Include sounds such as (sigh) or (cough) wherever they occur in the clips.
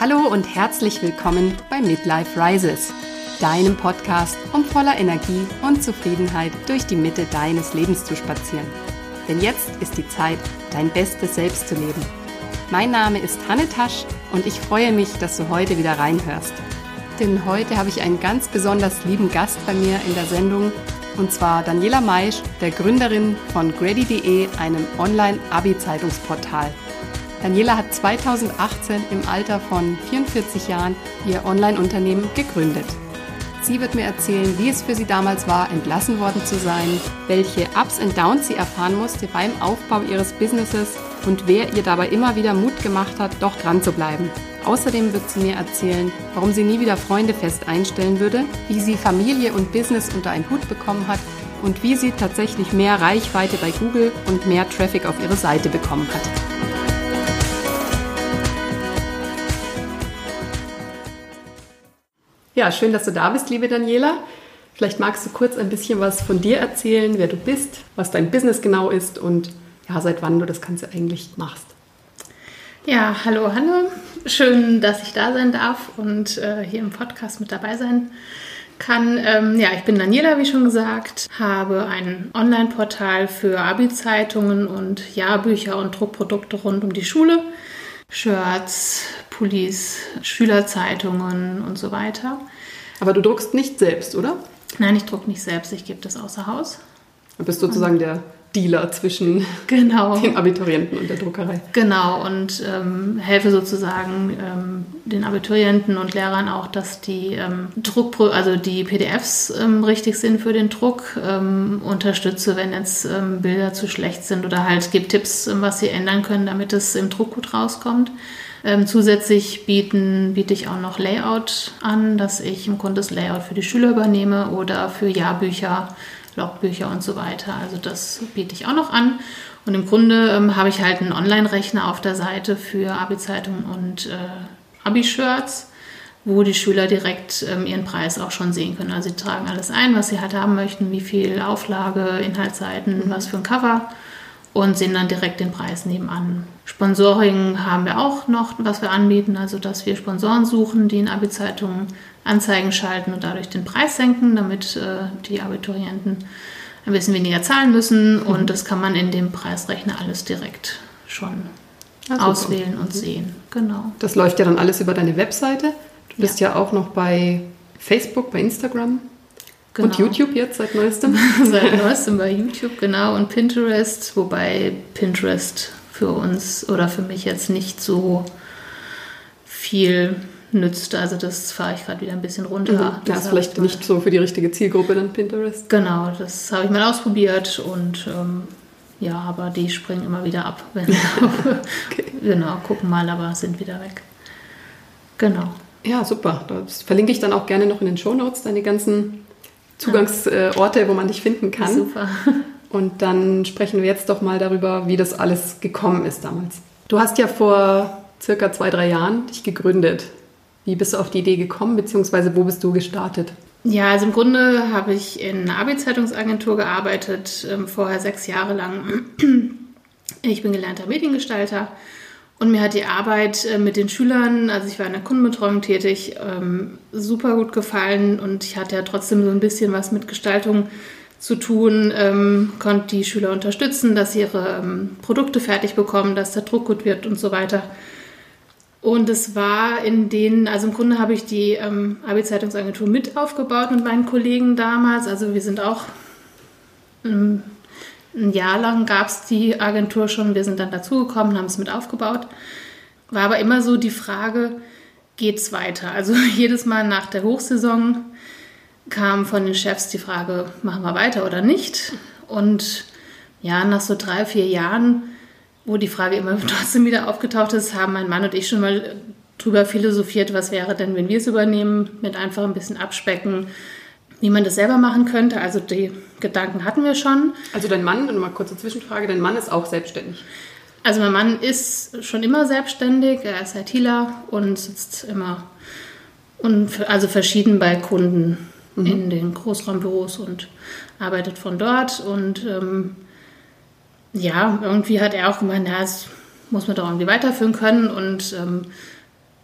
Hallo und herzlich willkommen bei Midlife Rises, deinem Podcast, um voller Energie und Zufriedenheit durch die Mitte deines Lebens zu spazieren. Denn jetzt ist die Zeit, dein bestes Selbst zu leben. Mein Name ist Hanne Tasch und ich freue mich, dass du heute wieder reinhörst. Denn heute habe ich einen ganz besonders lieben Gast bei mir in der Sendung und zwar Daniela Maisch, der Gründerin von Grady.de, einem Online-Abi-Zeitungsportal. Daniela hat 2018 im Alter von 44 Jahren ihr Online-Unternehmen gegründet. Sie wird mir erzählen, wie es für sie damals war, entlassen worden zu sein, welche Ups und Downs sie erfahren musste beim Aufbau ihres Businesses und wer ihr dabei immer wieder Mut gemacht hat, doch dran zu bleiben. Außerdem wird sie mir erzählen, warum sie nie wieder Freunde fest einstellen würde, wie sie Familie und Business unter einen Hut bekommen hat und wie sie tatsächlich mehr Reichweite bei Google und mehr Traffic auf ihre Seite bekommen hat. Ja, schön, dass du da bist, liebe Daniela. Vielleicht magst du kurz ein bisschen was von dir erzählen, wer du bist, was dein Business genau ist und ja, seit wann du das Ganze eigentlich machst. Ja, hallo Hanne. Schön, dass ich da sein darf und äh, hier im Podcast mit dabei sein kann. Ähm, ja, ich bin Daniela, wie schon gesagt, habe ein Online-Portal für Abi-Zeitungen und Jahrbücher und Druckprodukte rund um die Schule. Shirts, Pullis, Schülerzeitungen und so weiter. Aber du druckst nicht selbst, oder? Nein, ich drucke nicht selbst, ich gebe das außer Haus. Du bist sozusagen der Dealer zwischen genau. den Abiturienten und der Druckerei. Genau, und ähm, helfe sozusagen ähm, den Abiturienten und Lehrern auch, dass die ähm, Druckpro also die PDFs ähm, richtig sind für den Druck. Ähm, unterstütze, wenn jetzt ähm, Bilder zu schlecht sind oder halt gebe Tipps, was sie ändern können, damit es im Druck gut rauskommt. zusätzlich bieten, biete ich auch noch Layout an, dass ich im Grunde das Layout für die Schüler übernehme oder für Jahrbücher Logbücher und so weiter. Also das biete ich auch noch an. Und im Grunde ähm, habe ich halt einen Online-Rechner auf der Seite für Abi-Zeitungen und äh, Abi-Shirts, wo die Schüler direkt ähm, ihren Preis auch schon sehen können. Also sie tragen alles ein, was sie halt haben möchten, wie viel Auflage, Inhaltsseiten, was für ein Cover und sehen dann direkt den Preis nebenan. Sponsoring haben wir auch noch, was wir anbieten, also dass wir Sponsoren suchen, die in Abi-Zeitungen Anzeigen schalten und dadurch den Preis senken, damit äh, die Abiturienten ein bisschen weniger zahlen müssen. Mhm. Und das kann man in dem Preisrechner alles direkt schon ah, auswählen und mhm. sehen. Genau. Das läuft ja dann alles über deine Webseite. Du bist ja, ja auch noch bei Facebook, bei Instagram. Genau. Und YouTube jetzt seit neuestem? (laughs) seit neuestem bei YouTube, genau. Und Pinterest, wobei Pinterest für uns oder für mich jetzt nicht so viel nützt. Also das fahre ich gerade wieder ein bisschen runter. Mhm. Ja, ist vielleicht nicht so für die richtige Zielgruppe dann Pinterest. Genau, das habe ich mal ausprobiert und ähm, ja, aber die springen immer wieder ab, wenn (laughs) okay. genau gucken mal, aber sind wieder weg. Genau. Ja, super. Das verlinke ich dann auch gerne noch in den Show Notes, deine ganzen Zugangsorte, wo man dich finden kann. Super. (laughs) Und dann sprechen wir jetzt doch mal darüber, wie das alles gekommen ist damals. Du hast ja vor circa zwei, drei Jahren dich gegründet. Wie bist du auf die Idee gekommen, beziehungsweise wo bist du gestartet? Ja, also im Grunde habe ich in einer Abi-Zeitungsagentur gearbeitet, ähm, vorher sechs Jahre lang. (clears throat) Ich bin gelernter Mediengestalter und mir hat die Arbeit äh, mit den Schülern, also ich war in der Kundenbetreuung tätig, ähm, super gut gefallen und ich hatte ja trotzdem so ein bisschen was mit Gestaltung zu tun, ähm, konnte die Schüler unterstützen, dass sie ihre Produkte fertig bekommen, dass der Druck gut wird und so weiter. Und es war in denen, also im Grunde habe ich die ähm, Abi-Zeitungsagentur mit aufgebaut mit meinen Kollegen damals. Also wir sind auch ähm, ein Jahr lang gab es die Agentur schon. Wir sind dann dazugekommen, haben es mit aufgebaut. War aber immer so die Frage, geht es weiter? Also (laughs) jedes Mal nach der Hochsaison kam von den Chefs die Frage, machen wir weiter oder nicht? Und ja, nach so drei, vier Jahren wo die Frage immer (laughs) trotzdem wieder aufgetaucht ist, haben mein Mann und ich schon mal drüber philosophiert, was wäre denn, wenn wir es übernehmen, mit einfach ein bisschen abspecken, wie man das selber machen könnte. Also die Gedanken hatten wir schon. Also dein Mann, mal kurze Zwischenfrage, dein Mann ist auch selbstständig? Also mein Mann ist schon immer selbstständig, er ist ITler und sitzt immer und also verschieden bei Kunden mhm. in den Großraumbüros und arbeitet von dort und ähm, ja, irgendwie hat er auch gemeint, ja, das muss man doch irgendwie weiterführen können. Und ähm,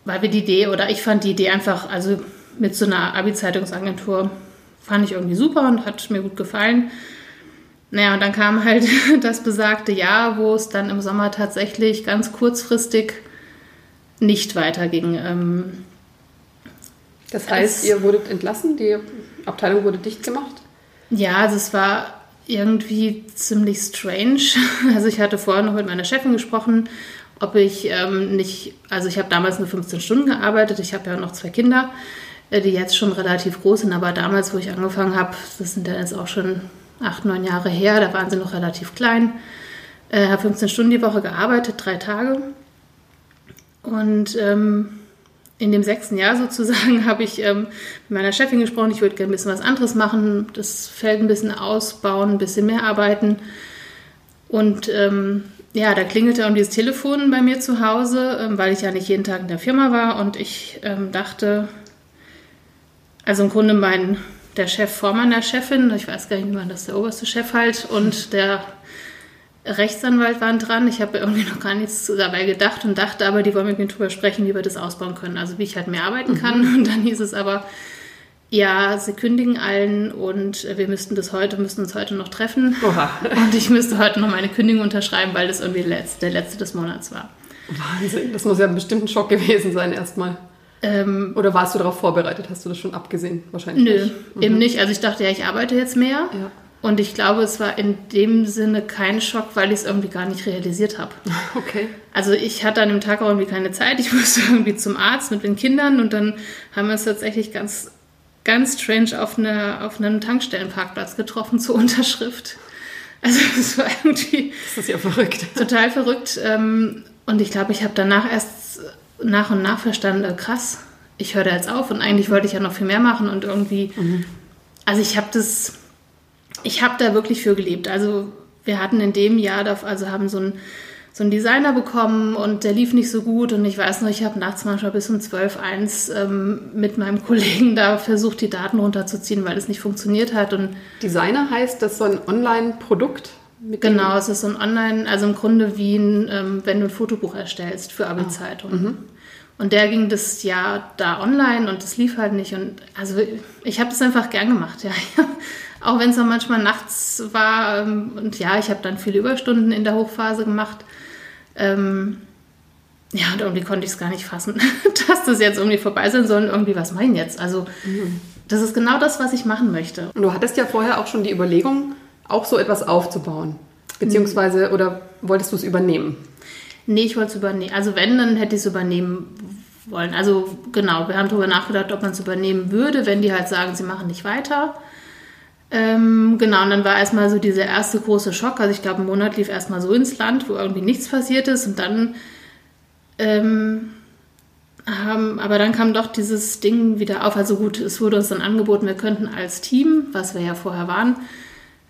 weil wir die Idee, oder ich fand die Idee einfach, also mit so einer Abi-Zeitungsagentur fand ich irgendwie super und hat mir gut gefallen. Naja, und dann kam halt (laughs) das besagte Jahr, wo es dann im Sommer tatsächlich ganz kurzfristig nicht weiterging. Ähm, das heißt, ihr wurdet entlassen, die Abteilung wurde dicht gemacht? Ja, also es war irgendwie ziemlich strange. (laughs) Also ich hatte vorher noch mit meiner Chefin gesprochen, ob ich ähm, nicht, also ich habe damals nur 15 Stunden gearbeitet, ich habe ja noch zwei Kinder, äh, die jetzt schon relativ groß sind, aber damals, wo ich angefangen habe, das sind dann jetzt auch schon acht, neun Jahre her, da waren sie noch relativ klein, äh, habe 15 Stunden die Woche gearbeitet, drei Tage. Und ähm, in dem sechsten Jahr sozusagen (laughs) habe ich ähm, mit meiner Chefin gesprochen, ich würde gerne ein bisschen was anderes machen, das Feld ein bisschen ausbauen, ein bisschen mehr arbeiten. Und ähm, ja, da klingelte irgendwie das Telefon bei mir zu Hause, ähm, weil ich ja nicht jeden Tag in der Firma war und ich ähm, dachte, also im Grunde mein, der Chef vor meiner Chefin, ich weiß gar nicht, wie man das, der oberste Chef halt, und der Rechtsanwalt waren dran. Ich habe irgendwie noch gar nichts dabei gedacht und dachte aber, die wollen mit mir drüber sprechen, wie wir das ausbauen können. Also wie ich halt mehr arbeiten kann. Mhm. (laughs) Und dann hieß es aber, ja, sie kündigen allen und wir müssten das heute, müssten uns heute noch treffen. Oha. (laughs) Und ich müsste heute noch meine Kündigung unterschreiben, weil das irgendwie der letzte des Monats war. Wahnsinn, das muss ja bestimmt ein Schock gewesen sein erstmal. Ähm, Oder warst du darauf vorbereitet? Hast du das schon abgesehen? Wahrscheinlich nö, nicht. Mhm. eben nicht. Also ich dachte ja, ich arbeite jetzt mehr. Ja. Und ich glaube, es war in dem Sinne kein Schock, weil ich es irgendwie gar nicht realisiert habe. (laughs) Okay. Also ich hatte an dem Tag auch irgendwie keine Zeit. Ich (laughs) musste irgendwie zum Arzt mit den Kindern und dann haben wir uns tatsächlich ganz, ganz strange auf, eine, auf einem Tankstellenparkplatz getroffen zur (laughs) Unterschrift. Also es war irgendwie... Das ist ja verrückt. Total verrückt. Ähm, und ich glaube, ich habe danach erst nach und nach verstanden, äh, krass, ich höre da jetzt auf und eigentlich wollte ich ja noch viel mehr machen und irgendwie... Mhm. Also ich habe das ich habe da wirklich für gelebt. Also wir hatten in dem Jahr, also haben so einen, so einen Designer bekommen und der lief nicht so gut und ich weiß noch, ich habe nachts manchmal bis um 12, 1 ähm, mit meinem (laughs) Kollegen da versucht, die Daten runterzuziehen, weil es nicht funktioniert hat. Und Designer heißt, das ist so ein Online-Produkt? Genau, es ist so ein Online, also im Grunde wie ein, ähm, wenn du ein Fotobuch erstellst für Abi-Zeitungen. Ah. Und der ging das Jahr da online und das lief halt nicht. Und also ich habe das einfach gern gemacht, ja. (laughs) Auch wenn es dann manchmal nachts war. Ähm, und ja, ich habe dann viele Überstunden in der Hochphase gemacht. Ähm, ja, und irgendwie konnte ich es gar nicht fassen, (laughs) dass das jetzt irgendwie vorbei sein soll und irgendwie, was mein jetzt? Also, mhm. das ist genau das, was ich machen möchte. Und du hattest ja vorher auch schon die Überlegung, auch so etwas aufzubauen. Beziehungsweise, mhm. oder wolltest du es übernehmen? Nee, ich wollte es übernehmen. Also, wenn, dann hätte ich es übernehmen wollen. Also, genau, wir haben darüber nachgedacht, ob man es übernehmen würde, wenn die halt sagen, sie machen nicht weiter. Ähm, genau, und dann war erstmal so dieser erste große Schock. Also ich glaube, ein Monat lief erstmal so ins Land, wo irgendwie nichts passiert ist. Und dann, ähm, haben, aber dann kam doch dieses Ding wieder auf. Also gut, es wurde uns dann angeboten, wir könnten als Team, was wir ja vorher waren,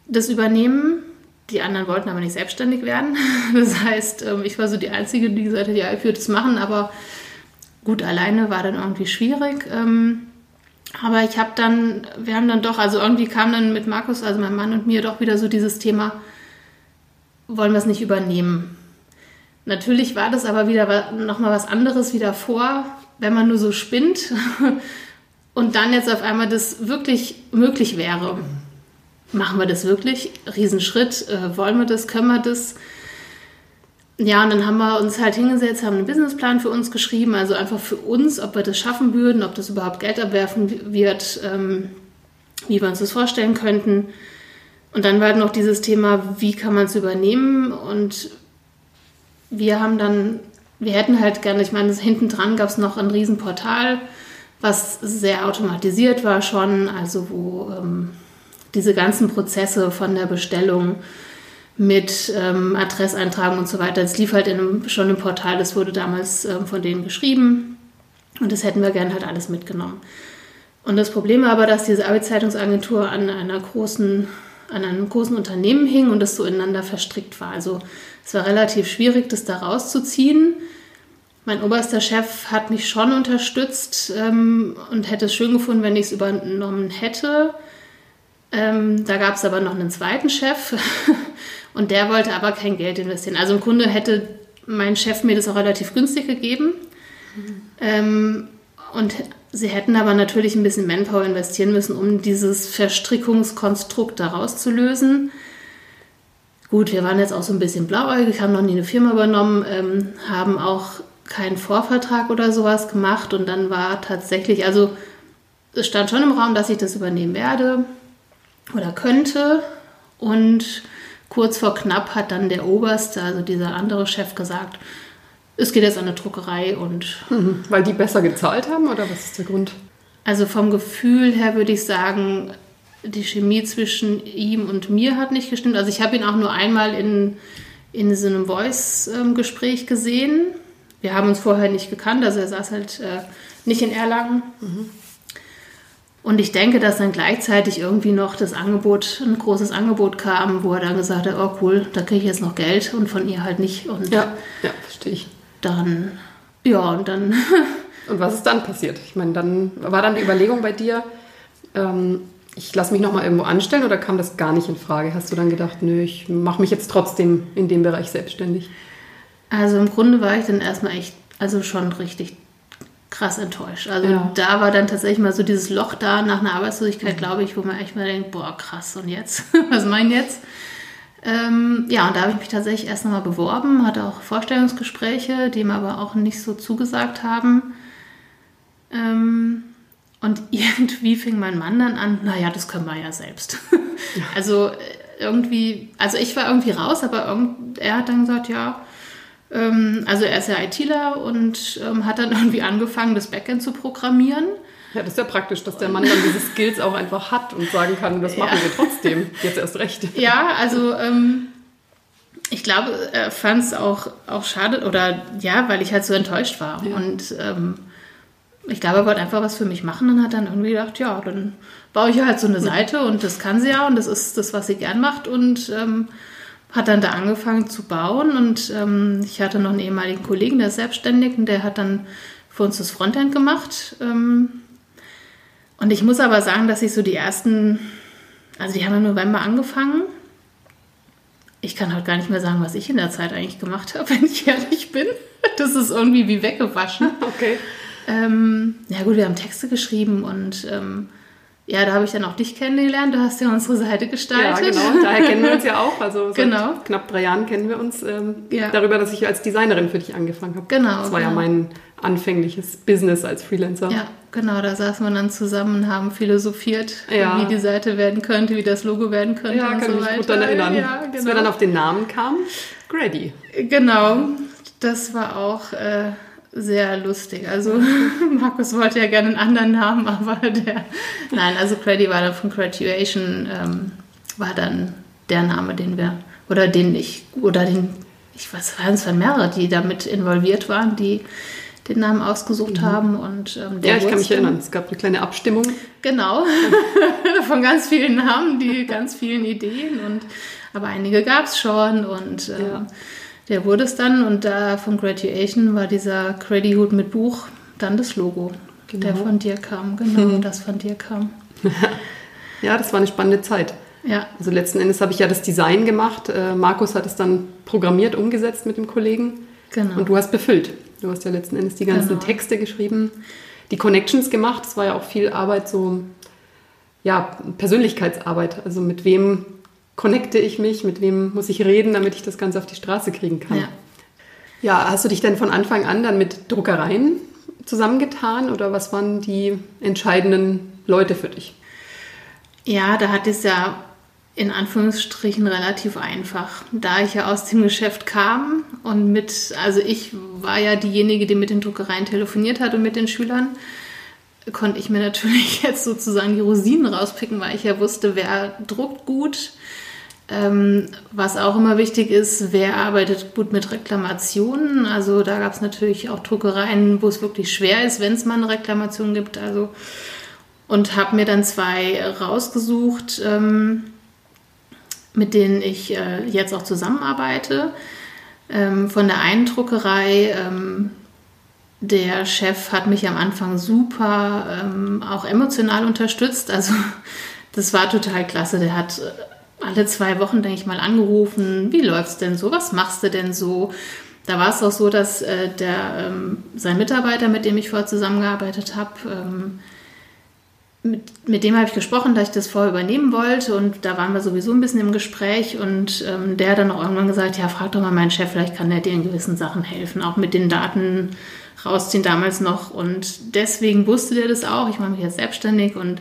das übernehmen. Die anderen wollten aber nicht selbstständig werden. (laughs) Das heißt, ähm, ich war so die Einzige, die gesagt hat, ja, ich würde das machen, aber gut, alleine war dann irgendwie schwierig. Ähm, aber ich habe dann, wir haben dann doch, also irgendwie kam dann mit Markus, also meinem Mann und mir doch wieder so dieses Thema, wollen wir es nicht übernehmen. Natürlich war das aber wieder nochmal was anderes wie davor, wenn man nur so spinnt (laughs) und dann jetzt auf einmal das wirklich möglich wäre. Machen wir das wirklich? Riesenschritt. Äh, wollen wir das? Können wir das? Ja, und dann haben wir uns halt hingesetzt, haben einen Businessplan für uns geschrieben, also einfach für uns, ob wir das schaffen würden, ob das überhaupt Geld abwerfen wird, ähm, wie wir uns das vorstellen könnten. Und dann war halt noch dieses Thema, wie kann man es übernehmen? Und wir haben dann, wir hätten halt gerne, ich meine, hinten dran gab es noch ein Riesenportal, was sehr automatisiert war schon, also wo ähm, diese ganzen Prozesse von der Bestellung mit ähm, Adresseintragung und so weiter. Es lief halt in einem, schon im Portal, das wurde damals ähm, von denen geschrieben und das hätten wir gerne halt alles mitgenommen. Und das Problem war aber, dass diese Arbeitszeitungsagentur an einer großen, an einem großen Unternehmen hing und das so ineinander verstrickt war. Also es war relativ schwierig, das da rauszuziehen. Mein oberster Chef hat mich schon unterstützt ähm, und hätte es schön gefunden, wenn ich es übernommen hätte. Ähm, da gab es aber noch einen zweiten Chef (laughs) und der wollte aber kein Geld investieren. Also im Grunde hätte mein Chef mir das auch relativ günstig gegeben. Ähm, und sie hätten aber natürlich ein bisschen Manpower investieren müssen, um dieses Verstrickungskonstrukt daraus zu lösen. Gut, wir waren jetzt auch so ein bisschen blauäugig, haben noch nie eine Firma übernommen, ähm, haben auch keinen Vorvertrag oder sowas gemacht und dann war tatsächlich, also es stand schon im Raum, dass ich das übernehmen werde oder könnte und kurz vor knapp hat dann der Oberste, also dieser andere Chef gesagt, es geht jetzt an eine Druckerei und. Mhm, weil die besser gezahlt haben oder was ist der Grund? Also vom Gefühl her würde ich sagen, die Chemie zwischen ihm und mir hat nicht gestimmt. Also ich habe ihn auch nur einmal in, in so einem Voice-Gespräch gesehen. Wir haben uns vorher nicht gekannt, also er saß halt äh, nicht in Erlangen. Mhm. Und ich denke, dass dann gleichzeitig irgendwie noch das Angebot, ein großes Angebot kam, wo er dann gesagt hat, oh cool, da kriege ich jetzt noch Geld und von ihr halt nicht. Und ja, ja, verstehe ich dann, ja, und dann. (laughs) und was ist dann passiert? Ich meine, dann war dann die Überlegung bei dir, ähm, ich lasse mich nochmal irgendwo anstellen oder kam das gar nicht in Frage? Hast du dann gedacht, nö, ich mache mich jetzt trotzdem in dem Bereich selbstständig? Also im Grunde war ich dann erstmal echt, also schon richtig krass enttäuscht. Also ja. da war dann tatsächlich mal so dieses Loch da nach einer Arbeitslosigkeit, mhm. glaube ich, wo man echt mal denkt, boah, krass, und jetzt? (laughs) Was meinen jetzt? Ähm, ja, und da habe ich mich tatsächlich erst nochmal beworben, hatte auch Vorstellungsgespräche, die mir aber auch nicht so zugesagt haben. Ähm, und (laughs) irgendwie fing mein Mann dann an, naja, das können wir ja selbst. (laughs) also äh, irgendwie, also ich war irgendwie raus, aber irgend, er hat dann gesagt, ja, also er ist ja ITler und ähm, hat dann (laughs) irgendwie angefangen, das Backend zu programmieren. Ja, das ist ja praktisch, dass der Mann dann diese Skills auch einfach hat und sagen kann, das machen ja. wir trotzdem. Jetzt erst recht. Ja, also ähm, ich glaube, er fand es auch, auch schade oder ja, weil ich halt so enttäuscht war. Ja. Und ähm, ich glaube, er wollte einfach was für mich machen und hat dann irgendwie gedacht, ja, dann baue ich halt so eine Seite und das kann sie ja und das ist das, was sie gern macht und ähm, hat dann da angefangen zu bauen und ähm, ich hatte noch einen ehemaligen Kollegen, der ist selbstständig und der hat dann für uns das Frontend gemacht. Ähm, und ich muss aber sagen, dass ich so die ersten, also die haben im November angefangen. Ich kann halt gar nicht mehr sagen, was ich in der Zeit eigentlich gemacht habe, (laughs) wenn ich ehrlich bin. Das ist irgendwie wie weggewaschen. (laughs) Okay. Ähm, ja gut, wir haben Texte geschrieben und ähm, ja, da habe ich dann auch dich kennengelernt. Du hast ja unsere Seite gestaltet. Ja, genau. Daher kennen wir uns ja auch. Also (laughs) seit genau. knapp drei Jahren kennen wir uns ähm, ja. darüber, dass ich als Designerin für dich angefangen habe. Genau. Das war genau. ja mein anfängliches Business als Freelancer. Ja, genau. Da saßen wir dann zusammen und haben philosophiert, ja. wie die Seite werden könnte, wie das Logo werden könnte ja, und kann so mich weiter. gut daran erinnern. Ja, genau. Als wir dann auf den Namen kamen, Grady. Genau. Das war auch... Äh, sehr lustig. Also (laughs) Markus wollte ja gerne einen anderen Namen, aber der. Nein, also Creddy war dann von Graduation, ähm, war dann der Name, den wir, oder den ich, oder den, ich weiß, es waren mehrere, die damit involviert waren, die den Namen ausgesucht mhm. haben. Und, ähm, ja, ich kann mich erinnern, es gab eine kleine Abstimmung. Genau, (laughs) von ganz vielen Namen, die ganz vielen Ideen und aber einige gab es schon und ähm, ja der wurde es dann und da von Graduation war dieser Creddy Hood mit Buch dann das Logo, genau. der von dir kam, genau, (laughs) das von dir kam. ja, das war eine spannende Zeit. Ja. Also letzten Endes habe ich ja das Design gemacht. Äh, Markus hat es dann programmiert, umgesetzt mit dem Kollegen. Genau. Und du hast befüllt. Du hast ja letzten Endes die ganzen genau. Texte geschrieben, die Connections gemacht. Es war ja auch viel Arbeit, so ja, Persönlichkeitsarbeit. Also mit wem connecte ich mich, mit wem muss ich reden, damit ich das Ganze auf die Straße kriegen kann. Ja. ja, hast du dich denn von Anfang an dann mit Druckereien zusammengetan oder was waren die entscheidenden Leute für dich? Ja, da hat es ja in Anführungsstrichen relativ einfach, da ich ja aus dem Geschäft kam und mit, also ich war ja diejenige, die mit den Druckereien telefoniert hat und mit den Schülern, konnte ich mir natürlich (laughs) jetzt sozusagen die Rosinen rauspicken, weil ich ja wusste, wer druckt gut, ähm, was auch immer wichtig ist, wer arbeitet gut mit Reklamationen? Also da gab es natürlich auch Druckereien, wo es wirklich schwer ist, wenn es mal eine Reklamation gibt. Also und habe mir dann zwei rausgesucht, ähm, mit denen ich äh, jetzt auch zusammenarbeite. Ähm, von der einen Druckerei, ähm, der Chef hat mich am Anfang super ähm, auch emotional unterstützt. Also (laughs) das war total klasse. Der hat alle zwei Wochen, denke ich mal, angerufen. Wie läuft's denn so? Was machst du denn so? da war es auch so, dass äh, der, ähm, sein Mitarbeiter, mit dem ich vorher zusammengearbeitet habe, ähm, mit, mit dem habe ich gesprochen, dass ich das vorher übernehmen wollte und da waren wir sowieso ein bisschen im Gespräch und ähm, der hat dann auch irgendwann gesagt, ja, frag doch mal meinen Chef, vielleicht kann der dir in gewissen Sachen helfen, auch mit den Daten rausziehen damals noch und deswegen wusste der das auch, ich mache mich jetzt selbstständig und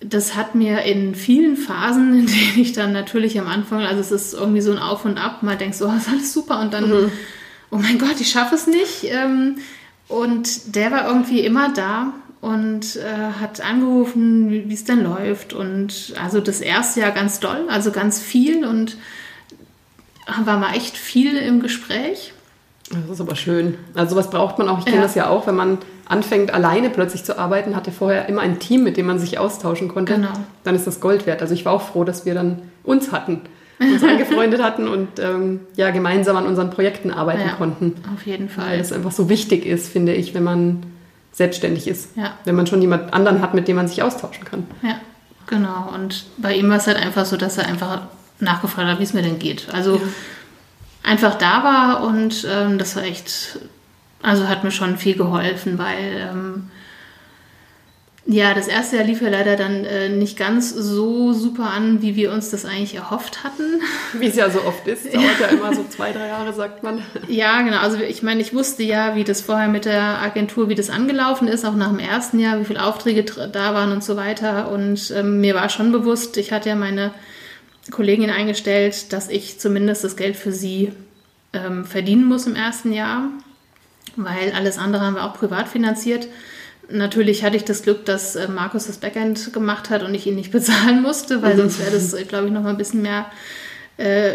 das hat mir in vielen Phasen, (laughs) in denen ich dann natürlich am Anfang, also es ist irgendwie so ein Auf und Ab, mal denkst, oh, ist alles super und dann, mhm. oh mein Gott, ich schaffe es nicht. Ähm, und der war irgendwie immer da und äh, hat angerufen, wie es denn läuft. Und also das erste Jahr ganz doll, also ganz viel und war mal echt viel im Gespräch. Das ist aber schön. Also sowas braucht man auch. Ich kenne ja. das ja auch, wenn man anfängt, alleine plötzlich zu arbeiten, hatte vorher immer ein Team, mit dem man sich austauschen konnte. Genau. Dann ist das Gold wert. Also ich war auch froh, dass wir dann uns hatten, uns (laughs) angefreundet hatten und ähm, ja, gemeinsam an unseren Projekten arbeiten ja, konnten. Auf jeden Fall. Weil es einfach so wichtig ist, finde ich, wenn man selbstständig ist. Ja. Wenn man schon jemand anderen hat, mit dem man sich austauschen kann. Ja, genau. Und bei ihm war es halt einfach so, dass er einfach nachgefragt hat, wie es mir denn geht. Also ja. einfach da war und ähm, das war echt also hat mir schon viel geholfen, weil ähm, ja, das erste Jahr lief ja leider dann äh, nicht ganz so super an, wie wir uns das eigentlich erhofft hatten. Wie es ja so oft ist, (laughs) dauert ja, immer so zwei, drei Jahre, sagt man. Ja, genau. Also ich meine, ich wusste ja, wie das vorher mit der Agentur, wie das angelaufen ist, auch nach dem ersten Jahr, wie viele Aufträge da waren und so weiter. Und ähm, mir war schon bewusst, ich hatte ja meine Kollegin eingestellt, dass ich zumindest das Geld für sie ähm, verdienen muss im ersten Jahr weil alles andere haben wir auch privat finanziert. Natürlich hatte ich das Glück, dass äh, Markus das Backend gemacht hat und ich ihn nicht (laughs) bezahlen musste, weil mhm. sonst wäre das, glaube ich, noch mal ein bisschen mehr äh,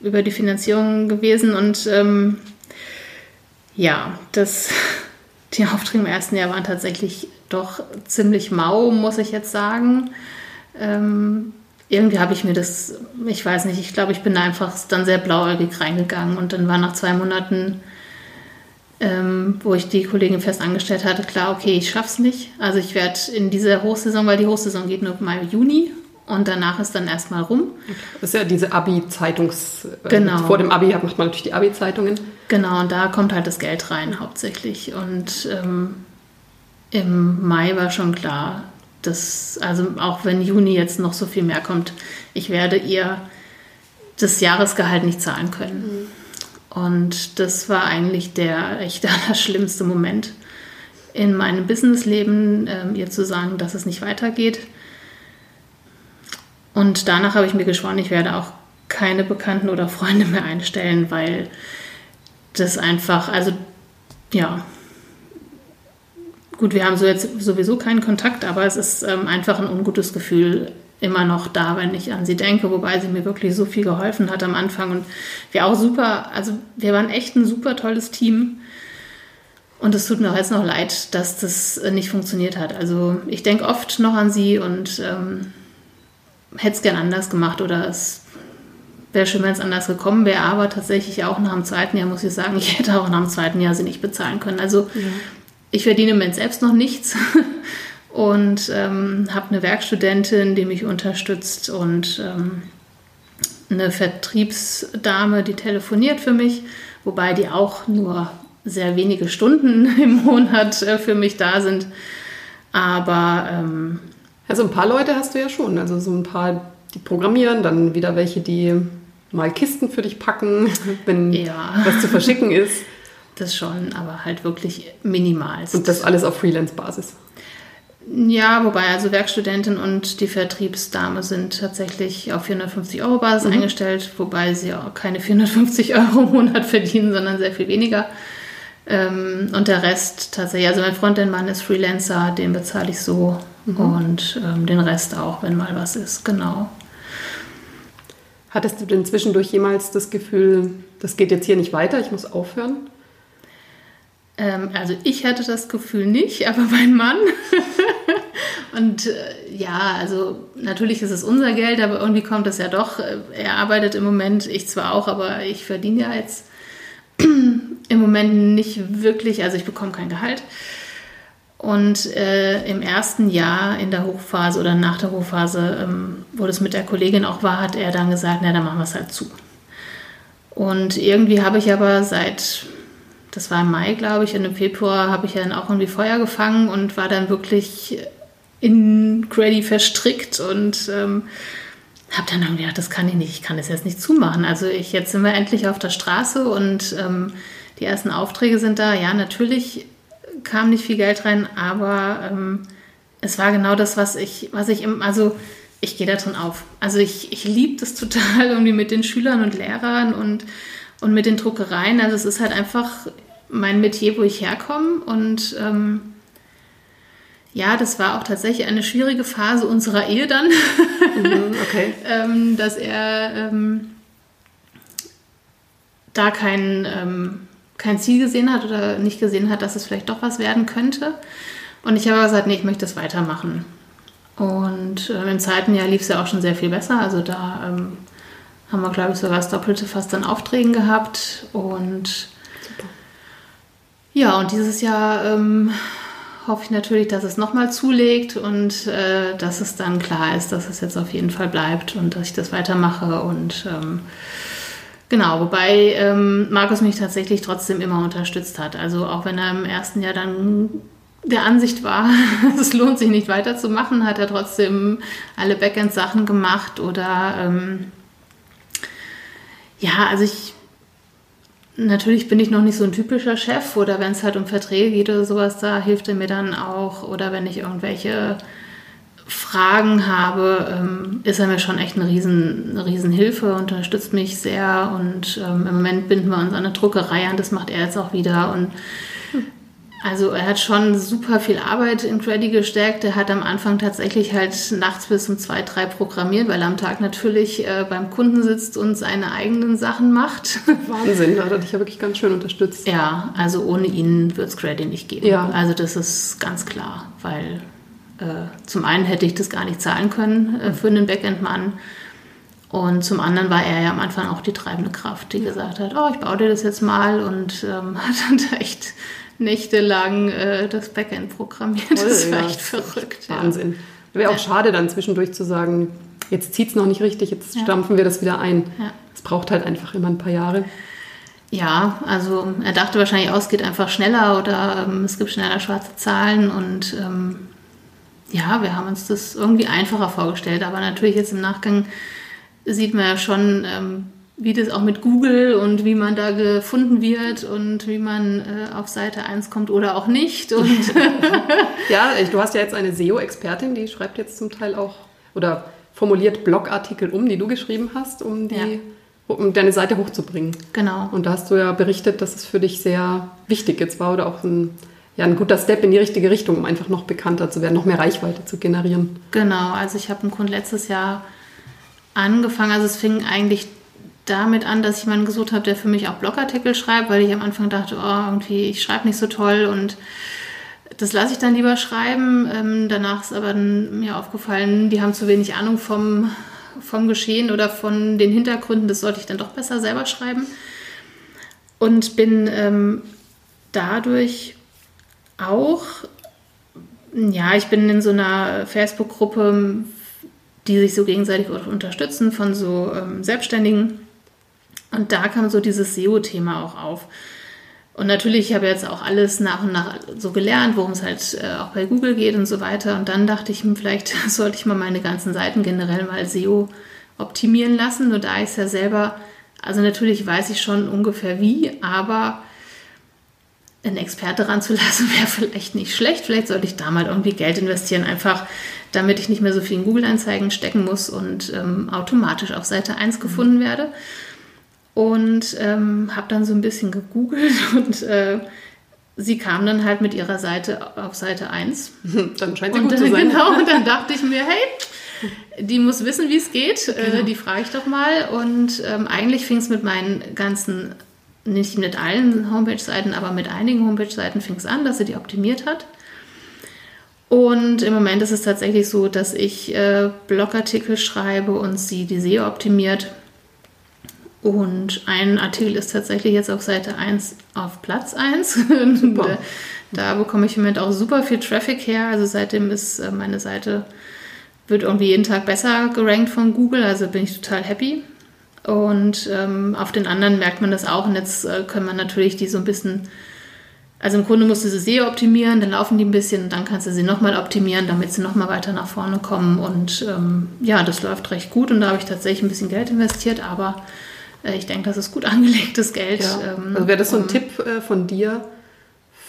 über die Finanzierung gewesen. Und ähm, ja, das, (laughs) die Aufträge im ersten Jahr waren tatsächlich doch ziemlich mau, muss ich jetzt sagen. Ähm, irgendwie habe ich mir das, ich weiß nicht, ich glaube, ich bin da einfach dann sehr blauäugig reingegangen und dann war nach zwei Monaten ähm, wo ich die Kollegin fest angestellt hatte, klar, okay, ich schaff's nicht. Also ich werde in dieser Hochsaison, weil die Hochsaison geht nur Mai, Juni und danach ist dann erstmal rum. Das ist ja diese Abi-Zeitungs... Äh, genau. Vor dem Abi macht man natürlich die Abi-Zeitungen. Genau, und da kommt halt das Geld rein hauptsächlich. Und ähm, im Mai war schon klar, dass, also auch wenn Juni jetzt noch so viel mehr kommt, ich werde ihr das Jahresgehalt nicht zahlen können. Mhm. Und das war eigentlich der echt (laughs) schlimmste Moment in meinem Businessleben, äh, ihr zu sagen, dass es nicht weitergeht. Und danach habe ich mir geschworen, ich werde auch keine Bekannten oder Freunde mehr einstellen, weil das einfach, also ja, gut, wir haben so jetzt sowieso keinen Kontakt, aber es ist ähm, einfach ein ungutes Gefühl, immer noch da, wenn ich an sie denke, wobei sie mir wirklich so viel geholfen hat am Anfang und wir auch super, also wir waren echt ein super tolles Team. Und es tut mir auch jetzt noch leid, dass das nicht funktioniert hat. Also ich denke oft noch an sie und ähm, hätte es gern anders gemacht oder es wäre schön, wenn es anders gekommen wäre. Aber tatsächlich auch nach dem zweiten Jahr muss ich sagen, (laughs) ich hätte auch nach dem zweiten Jahr sie nicht bezahlen können. Also ja. ich verdiene im Moment selbst noch nichts. (laughs) und ähm, habe eine Werkstudentin, die mich unterstützt und ähm, eine Vertriebsdame, die telefoniert für mich, wobei die auch nur sehr wenige Stunden (laughs) im Monat äh, für mich da sind. Aber ähm, also ein paar Leute hast du ja schon, also so ein paar, die programmieren, dann wieder welche, die mal Kisten für dich packen, (laughs) wenn ja. was zu verschicken ist. Das schon, aber halt wirklich minimal. Und das alles auf Freelance-Basis. Ja, wobei also Werkstudentin und die Vertriebsdame sind tatsächlich auf 450 Euro Basis mhm. eingestellt, wobei sie auch keine 450 (laughs) Euro im Monat verdienen, sondern sehr viel weniger. Ähm, und der Rest tatsächlich, also mein Frontend-Mann ist Freelancer, den bezahle ich so mhm. und ähm, den Rest auch, wenn mal was ist, genau. Hattest du denn zwischendurch jemals das Gefühl, das geht jetzt hier nicht weiter, ich muss aufhören? Ähm, also ich hatte das Gefühl nicht, (laughs) aber mein Mann. und äh, ja, also natürlich ist es unser Geld, aber irgendwie kommt es ja doch. Er arbeitet im Moment, ich zwar auch, aber ich verdiene ja jetzt (clears throat) im Moment nicht wirklich, also ich bekomme kein Gehalt. Und äh, im ersten Jahr in der Hochphase oder nach der Hochphase, ähm, wo das mit der Kollegin auch war, hat er dann gesagt, na, dann machen wir es halt zu. Und irgendwie habe ich aber seit, das war im Mai, glaube ich, und im Februar habe ich dann auch irgendwie Feuer gefangen und war dann wirklich in Grady verstrickt und ähm, habe dann irgendwie gedacht, das kann ich nicht, ich kann das jetzt nicht zumachen. Also ich, jetzt sind wir endlich auf der Straße und ähm, die ersten Aufträge sind da. Ja, natürlich kam nicht viel Geld rein, aber ähm, es war genau das, was ich, was ich im, also ich gehe da drin auf. Also ich, ich liebe das total (laughs) irgendwie mit den Schülern und Lehrern und, und mit den Druckereien. Also es ist halt einfach mein Metier, wo ich herkomme und ähm, ja, das war auch tatsächlich eine schwierige Phase unserer Ehe dann, mhm, (laughs) okay. ähm, dass er ähm, da kein, ähm, kein Ziel gesehen hat oder nicht gesehen hat, dass es vielleicht doch was werden könnte. Und ich habe gesagt, nee, ich möchte das weitermachen. Und äh, im zweiten Jahr lief es ja auch schon sehr viel besser. Also da ähm, haben wir, glaube ich, sogar das Doppelte fast an Aufträgen gehabt. Und. Ja, und dieses Jahr ähm, hoffe ich natürlich, dass es nochmal zulegt und äh, dass es dann klar ist, dass es jetzt auf jeden Fall bleibt und dass ich das weitermache. Und ähm, genau, wobei ähm, Markus mich tatsächlich trotzdem immer unterstützt hat. Also auch wenn er im ersten Jahr dann der Ansicht war, (laughs) es lohnt sich nicht weiterzumachen, hat er trotzdem alle Backend-Sachen gemacht oder ähm, ja, also ich natürlich bin ich noch nicht so ein typischer Chef oder wenn es halt um Verträge geht oder sowas, da hilft er mir dann auch. Oder wenn ich irgendwelche Fragen habe, ähm, ist er mir schon echt eine riesen, eine riesen Hilfe, unterstützt mich sehr. Und ähm, im Moment binden wir uns an eine Druckerei an, das macht er jetzt auch wieder. Und also er hat schon super viel Arbeit in Creddy gesteckt. Er hat am Anfang tatsächlich halt nachts bis um zwei, drei programmiert, weil er am Tag natürlich äh, beim Kunden sitzt und seine eigenen Sachen macht. (laughs) Wahnsinn, da hat er dich ja wirklich ganz schön unterstützt. Ja, also ohne ihn wird es Creddy nicht geben. Ja. Also das ist ganz klar, weil äh, zum einen hätte ich das gar nicht zahlen können äh, für einen Backend-Mann. Und zum anderen war er ja am Anfang auch die treibende Kraft, die gesagt hat, oh, ich baue dir das jetzt mal und ähm, (laughs) hat dann echt nächtelang äh, das Backend programmiert. Voll, das war ja, echt verrückt. Wahnsinn. Ja. Wäre auch schade, dann zwischendurch zu sagen, jetzt zieht es noch nicht richtig, jetzt ja. stampfen wir das wieder ein. Es braucht halt einfach immer ein paar Jahre. Ja, also er dachte wahrscheinlich auch, es geht einfach schneller oder ähm, es gibt schneller schwarze Zahlen und ähm, ja, wir haben uns das irgendwie einfacher vorgestellt, aber natürlich jetzt im Nachgang sieht man ja schon, ähm, wie das auch mit Google und wie man da gefunden wird und wie man äh, auf Seite 1 kommt oder auch nicht. Und (laughs) ja, du hast ja jetzt eine SEO-Expertin, die schreibt jetzt zum Teil auch oder formuliert Blogartikel um, die du geschrieben hast, um die ja. um deine Seite hochzubringen. Genau. Und da hast du ja berichtet, dass es für dich sehr wichtig jetzt war oder auch ein, ja, ein guter Step in die richtige Richtung, um einfach noch bekannter zu werden, noch mehr Reichweite zu generieren. Genau, also ich habe einen Kunden letztes Jahr angefangen, also es fing eigentlich damit an, dass ich jemanden gesucht habe, der für mich auch Blogartikel schreibt, weil ich am Anfang dachte, oh, irgendwie, ich schreibe nicht so toll und das lasse ich dann lieber schreiben. Ähm, danach ist aber mir aufgefallen, die haben zu wenig Ahnung vom, vom Geschehen oder von den Hintergründen. Das sollte ich dann doch besser selber schreiben. Und bin ähm, dadurch auch, ja, ich bin in so einer Facebook-Gruppe, die sich so gegenseitig unterstützen von so ähm, Selbstständigen. Und da kam so dieses SEO-Thema auch auf. Und natürlich habe ich jetzt auch alles nach und nach so gelernt, worum es halt äh, auch bei Google geht und so weiter. Und dann dachte ich mir, vielleicht (laughs) sollte ich mal meine ganzen Seiten generell mal SEO optimieren lassen. Nur da ich es ja selber, also natürlich weiß ich schon ungefähr wie, aber einen Experte ranzulassen (laughs) wäre vielleicht nicht schlecht. Vielleicht sollte ich da mal irgendwie Geld investieren, einfach damit ich nicht mehr so viel in Google-Anzeigen stecken muss und ähm, automatisch auf Seite 1 gefunden werde und ähm, habe dann so ein bisschen gegoogelt (laughs) und äh, sie kam dann halt mit ihrer Seite auf Seite 1. (laughs) Dann scheint sie und gut dann, zu sein. Genau, und dann (laughs) dachte ich mir, hey, die muss wissen, wie es geht, äh, genau. äh, die frage ich doch mal. Und ähm, eigentlich fing es mit meinen ganzen, nicht mit allen Homepage-Seiten, aber mit einigen Homepage-Seiten fing es an, dass sie die optimiert hat. Und im Moment ist es tatsächlich so, dass ich äh, Blogartikel schreibe und sie die SEO optimiert. Und ein Artikel ist tatsächlich jetzt auf Seite 1 auf Platz 1. (laughs) da, da bekomme ich im Moment auch super viel Traffic her. Also seitdem ist äh, meine Seite, wird irgendwie jeden Tag besser gerankt von Google. Also bin ich total happy. Und ähm, auf den anderen merkt man das auch. Und jetzt äh, können wir natürlich die so ein bisschen, also im Grunde musst du sie sehr optimieren, dann laufen die ein bisschen und dann kannst du sie nochmal optimieren, damit sie nochmal weiter nach vorne kommen. Und ähm, ja, das läuft recht gut und da habe ich tatsächlich ein bisschen Geld investiert, aber ich denke, das ist gut (laughs) angelegtes Geld. Ja. Ähm, also wäre das so ein Tipp äh, von dir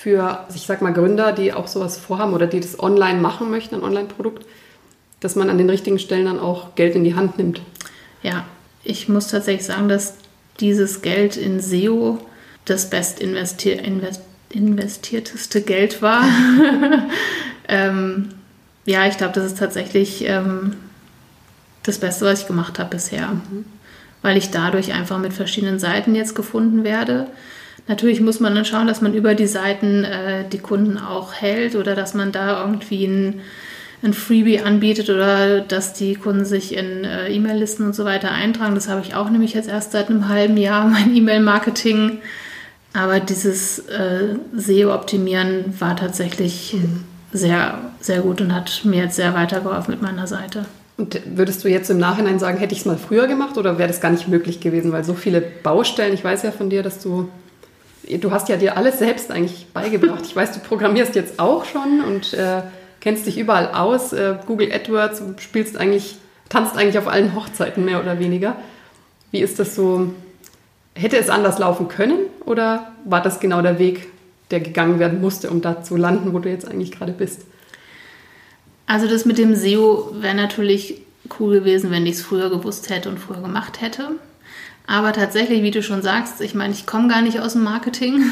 für, ich sag mal, Gründer, die auch sowas vorhaben oder die das online machen möchten, ein Online-Produkt, dass man an den richtigen Stellen dann auch Geld in die Hand nimmt? Ja, ich muss tatsächlich sagen, dass dieses Geld in SEO das best investier invest investierteste Geld war. (laughs) ähm, ja, ich glaube, das ist tatsächlich ähm, das Beste, was ich gemacht habe bisher. Mhm. Weil ich dadurch einfach mit verschiedenen Seiten jetzt gefunden werde. Natürlich muss man dann schauen, dass man über die Seiten äh, die Kunden auch hält oder dass man da irgendwie ein ein Freebie anbietet oder dass die Kunden sich in äh, E-Mail-Listen und so weiter eintragen. Das habe ich auch nämlich jetzt erst seit einem halben Jahr, (laughs) mein E-Mail-Marketing. Aber dieses äh, SEO-Optimieren war tatsächlich sehr, sehr gut und hat mir jetzt sehr weitergeholfen mit meiner Seite. Und würdest du jetzt im Nachhinein sagen, hätte ich es mal früher gemacht oder wäre das gar nicht möglich gewesen? Weil so viele Baustellen, ich weiß ja von dir, dass du, du hast ja dir alles selbst eigentlich beigebracht. Ich weiß, du programmierst jetzt auch schon und äh, kennst dich überall aus. Äh, Google AdWords, spielst eigentlich, tanzt eigentlich auf allen Hochzeiten mehr oder weniger. Wie ist das so? Hätte es anders laufen können oder war das genau der Weg, der gegangen werden musste, um da zu landen, wo du jetzt eigentlich gerade bist? Also das mit dem SEO wäre natürlich cool gewesen, wenn ich es früher gewusst hätte und früher gemacht hätte. Aber tatsächlich, wie du schon sagst, ich meine, ich komme gar nicht aus dem Marketing. (laughs)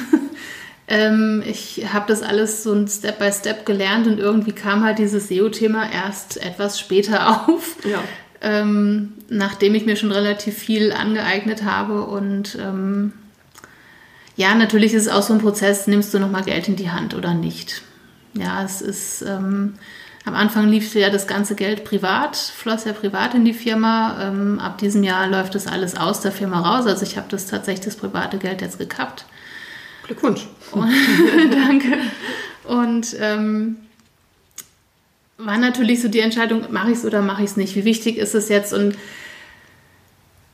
Ähm, ich habe das alles so ein Step by Step gelernt und irgendwie kam halt dieses SEO-Thema erst etwas später (laughs) auf. Ja. Ähm, nachdem ich mir schon relativ viel angeeignet habe und ähm, ja, natürlich ist es auch so ein Prozess, nimmst du nochmal Geld in die Hand oder nicht. Ja, es ist, ähm, am Anfang lief ja das ganze Geld privat, floss ja privat in die Firma. Ähm, ab diesem Jahr läuft das alles aus der Firma raus. Also ich habe das tatsächlich das private Geld jetzt gekappt. Glückwunsch. Und, (laughs) danke. Und ähm, war natürlich so die Entscheidung, mache ich es oder mache ich es nicht? Wie wichtig ist es jetzt? Und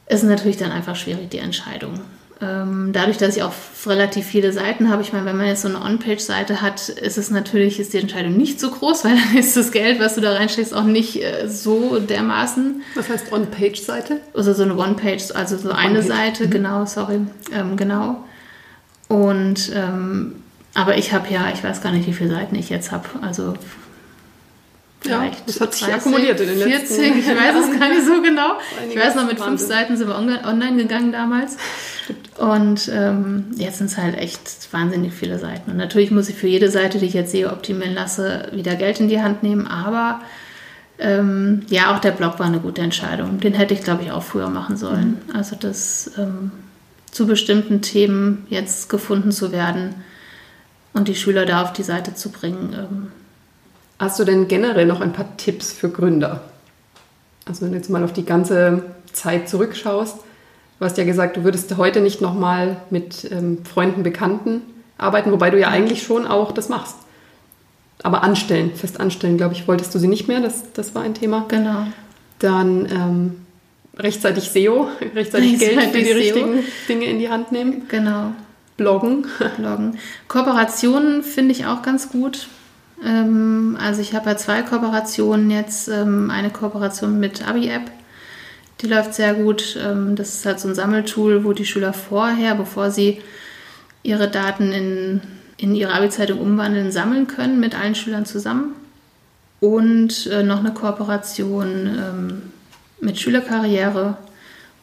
es ist natürlich dann einfach schwierig, die Entscheidung. Ähm, dadurch, dass ich auch relativ viele Seiten habe, ich meine, wenn man jetzt so eine On-Page-Seite hat, ist es natürlich, ist die Entscheidung nicht so groß, (laughs) weil dann ist das Geld, was du da reinsteckst, auch nicht äh, so dermaßen. Was heißt On-Page-Seite? Also so eine One-Page, also so eine Seite, mhm. genau, sorry, ähm, genau. Und ähm, aber ich habe ja, ich weiß gar nicht, wie viele Seiten ich jetzt habe. Also ja, das hat sich 30, akkumuliert in den 40, letzten ich weiß es gar nicht so genau. Ich weiß noch, mit fünf Seiten sind wir online gegangen damals. Und ähm, jetzt sind es halt echt wahnsinnig viele Seiten. Und natürlich muss ich für jede Seite, die ich jetzt sehe, optimieren lasse, wieder Geld in die Hand nehmen. Aber ähm, ja, auch der Blog war eine gute Entscheidung. Den hätte ich, glaube ich, auch früher machen sollen. Mhm. Also das ähm, zu bestimmten Themen jetzt gefunden zu werden und die Schüler da auf die Seite zu bringen. Hast du denn generell noch ein paar Tipps für Gründer? Also wenn du jetzt mal auf die ganze Zeit zurückschaust, du hast ja gesagt, du würdest heute nicht nochmal mit ähm, Freunden, Bekannten arbeiten, wobei du ja eigentlich schon auch das machst. Aber anstellen, fest anstellen, glaube ich, wolltest du sie nicht mehr, das, das war ein Thema. Genau. Dann ähm, rechtzeitig SEO, (laughs) rechtzeitig, Geld für die SEO. richtigen Dinge in die Hand nehmen. Genau. Bloggen. Bloggen. Kooperationen finde ich auch ganz gut. Ähm, also ich habe ja zwei Kooperationen jetzt. Ähm, eine Kooperation mit Abi-App. Die läuft sehr gut. Ähm, das ist halt so ein Sammeltool, wo die Schüler vorher, bevor sie ihre Daten in, in ihre Abi-Zeitung umwandeln, sammeln können mit allen Schülern zusammen. Und äh, noch eine Kooperation mit Schülerkarriere,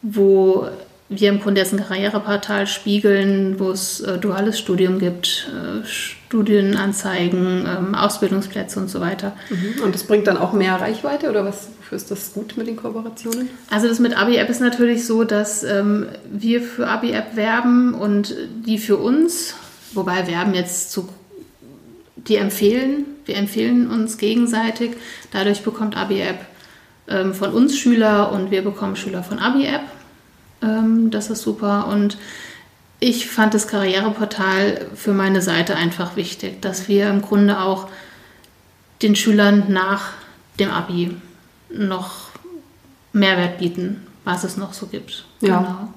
wo wir im Grunde jetzt ein Karriereportal spiegeln, wo es äh, duales Studium gibt, äh, Studienanzeigen, ähm, Ausbildungsplätze und so weiter. Mhm. Und das bringt dann auch mehr Reichweite oder was wofür ist das gut mit den Kooperationen? Also das mit Abi-App ist natürlich so, dass ähm, wir für Abi-App werben und die für uns, wobei werben jetzt zu, die empfehlen, wir empfehlen uns gegenseitig. Dadurch bekommt Abi-App ähm, von uns Schüler und wir bekommen Schüler von Abi-App. Ähm, das ist super. Und ich fand das Karriereportal für meine Seite einfach wichtig, dass wir im Grunde auch den Schülern nach dem Abi noch Mehrwert bieten. was es noch so gibt. Ja. Genau.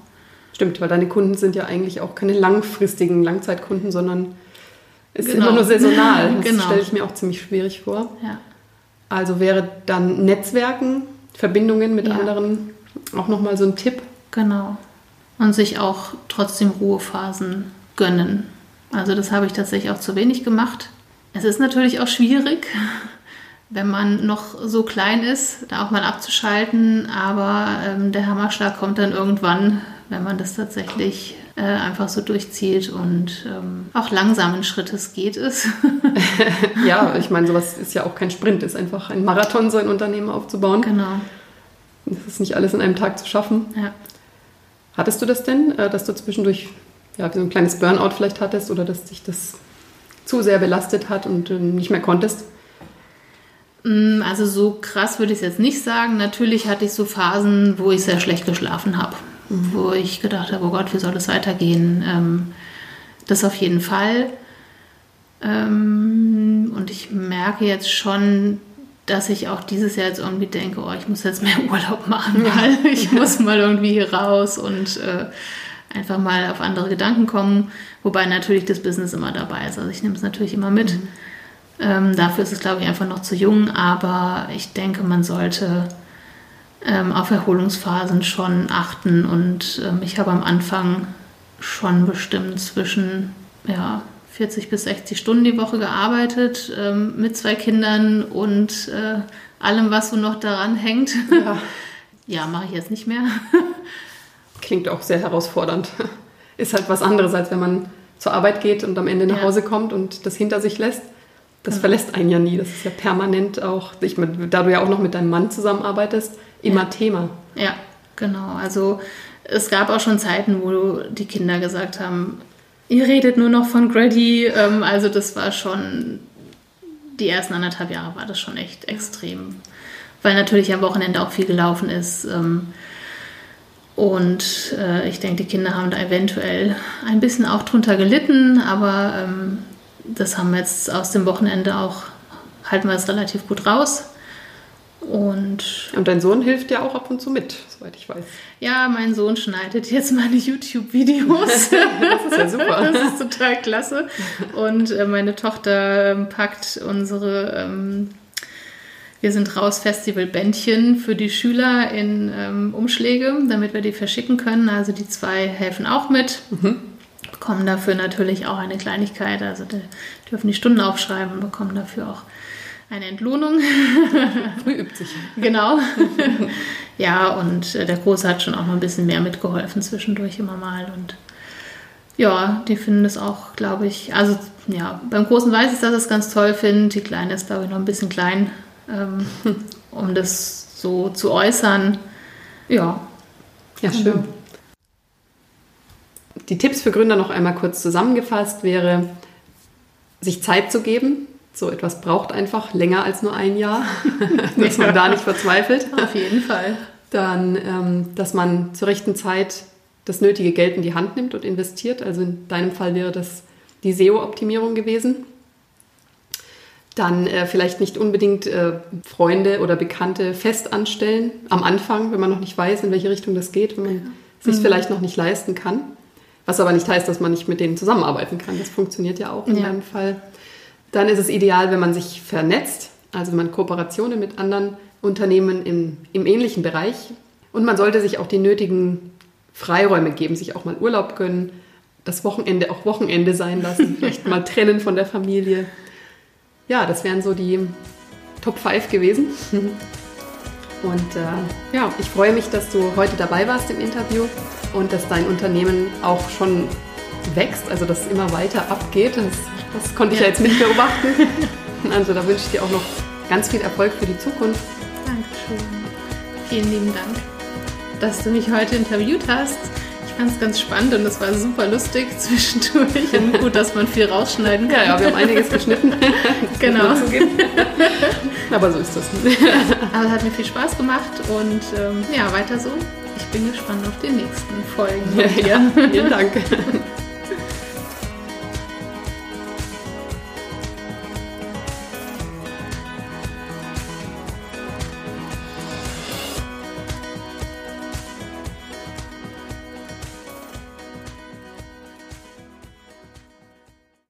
Stimmt, weil deine Kunden sind ja eigentlich auch keine langfristigen Langzeitkunden, sondern es ist genau. immer nur saisonal. (laughs) Das genau. stelle ich mir auch ziemlich schwierig vor. Ja. Also wäre dann Netzwerken, Verbindungen mit ja. anderen auch nochmal so ein Tipp. Genau. Und sich auch trotzdem Ruhephasen gönnen. Also das habe ich tatsächlich auch zu wenig gemacht. Es ist natürlich auch schwierig, (laughs) wenn man noch so klein ist, da auch mal abzuschalten. Aber ähm, der Hammerschlag kommt dann irgendwann, wenn man das tatsächlich äh, einfach so durchzieht und ähm, auch langsamen Schrittes geht es. (laughs) (laughs) ja, ich meine, sowas ist ja auch kein Sprint, ist einfach ein Marathon, so ein Unternehmen aufzubauen. Genau. Das ist nicht alles in einem Tag zu schaffen. Ja. Hattest du das denn, äh, dass du zwischendurch ja, so ein kleines Burnout vielleicht hattest oder dass dich das zu sehr belastet hat und ähm, nicht mehr konntest? Mm, also so krass würde ich es jetzt nicht sagen. Natürlich hatte ich so Phasen, wo ich sehr schlecht geschlafen habe, mhm. wo ich gedacht habe, oh Gott, wie soll das weitergehen? Ähm, das auf jeden Fall. Ähm, und ich merke jetzt schon, dass ich auch dieses Jahr jetzt irgendwie denke, oh, ich muss jetzt mehr (laughs) Urlaub machen, weil ich muss mal irgendwie hier raus und äh, einfach mal auf andere Gedanken kommen. Wobei natürlich das Business immer dabei ist. Also ich nehme es natürlich immer mit. Mhm. Ähm, dafür ist es, glaube ich, einfach noch zu jung, aber ich denke, man sollte ähm, auf Erholungsphasen schon achten und ähm, ich habe am Anfang schon bestimmt zwischen ja, 40 bis 60 Stunden die Woche gearbeitet ähm, mit zwei Kindern und äh, allem, was so noch daran hängt. Ja, (laughs) ja mache ich jetzt nicht mehr. (laughs) Klingt auch sehr herausfordernd. (laughs) Ist halt was anderes, als wenn man zur Arbeit geht und am Ende nach ja. Hause kommt und das hinter sich lässt. Das genau. verlässt einen ja nie. Das ist ja permanent auch, ich, da du ja auch noch mit deinem Mann zusammenarbeitest, immer ja. Thema. Ja, genau. Also es gab auch schon Zeiten, wo die Kinder gesagt haben, ihr redet nur noch von Grady. Ähm, also das war schon, die ersten anderthalb Jahre war das schon echt extrem. Weil natürlich am Wochenende auch viel gelaufen ist. Ähm, und äh, ich denke, die Kinder haben da eventuell ein bisschen auch drunter gelitten, aber ähm, das haben wir jetzt aus dem Wochenende auch, halten wir es relativ gut raus. Und, und dein Sohn hilft ja auch ab und zu mit, soweit ich weiß. Ja, mein Sohn schneidet jetzt meine YouTube-Videos. (laughs) das ist ja super. Das ist total klasse. Und äh, meine Tochter ähm, packt unsere ähm, Wir sind raus Festival-Bändchen für die Schüler in ähm, Umschläge, damit wir die verschicken können. Also die zwei helfen auch mit. Mhm bekommen dafür natürlich auch eine Kleinigkeit. Also die dürfen die Stunden aufschreiben und bekommen dafür auch eine Entlohnung. (laughs) Früh übt sich. Genau. (laughs) ja, und äh, der Große hat schon auch noch ein bisschen mehr mitgeholfen zwischendurch immer mal. Und ja, die finden das auch, glaube ich, also ja, beim Großen weiß ich, dass er es ganz toll findet. Die Kleine ist, glaube ich, noch ein bisschen klein, ähm, (laughs) um das so zu äußern. Ja. Ja, schön. Die Tipps für Gründer noch einmal kurz zusammengefasst wäre, sich Zeit zu geben. So etwas braucht einfach länger als nur ein Jahr, (laughs) dass man da nicht verzweifelt. Auf jeden Fall. Dann, ähm, dass man zur rechten Zeit das nötige Geld in die Hand nimmt und investiert. Also in deinem Fall wäre das die SEO-Optimierung gewesen. Dann äh, vielleicht nicht unbedingt äh, Freunde oder Bekannte fest anstellen am Anfang, wenn man noch nicht weiß, in welche Richtung das geht, wenn man ja. sich mhm. vielleicht noch nicht leisten kann. Was aber nicht heißt, dass man nicht mit denen zusammenarbeiten kann. Das funktioniert ja auch in ja. meinem Fall. Dann ist es ideal, wenn man sich vernetzt, also wenn man Kooperationen mit anderen Unternehmen im, im ähnlichen Bereich. Und man sollte sich auch die nötigen Freiräume geben, sich auch mal Urlaub gönnen, das Wochenende auch Wochenende sein lassen, (laughs) vielleicht mal trennen von der Familie. Ja, das wären so die Top 5 gewesen. (laughs) Und äh, ja, ich freue mich, dass du heute dabei warst im Interview und dass dein Unternehmen auch schon wächst, also dass es immer weiter abgeht. Das, das konnte ich ja. jetzt nicht beobachten. (laughs) Also da wünsche ich dir auch noch ganz viel Erfolg für die Zukunft. Dankeschön. Vielen lieben Dank, dass du mich heute interviewt hast. Ich fand es ganz spannend und es war super lustig (laughs) zwischendurch. Und gut, dass man viel rausschneiden kann. Ja, ja wir haben einiges (laughs) geschnitten. genau. Aber so ist das. Aber es hat mir viel Spaß gemacht und ähm, ja, weiter so. Ich bin gespannt auf die nächsten Folgen. Ja, ja. Vielen Dank.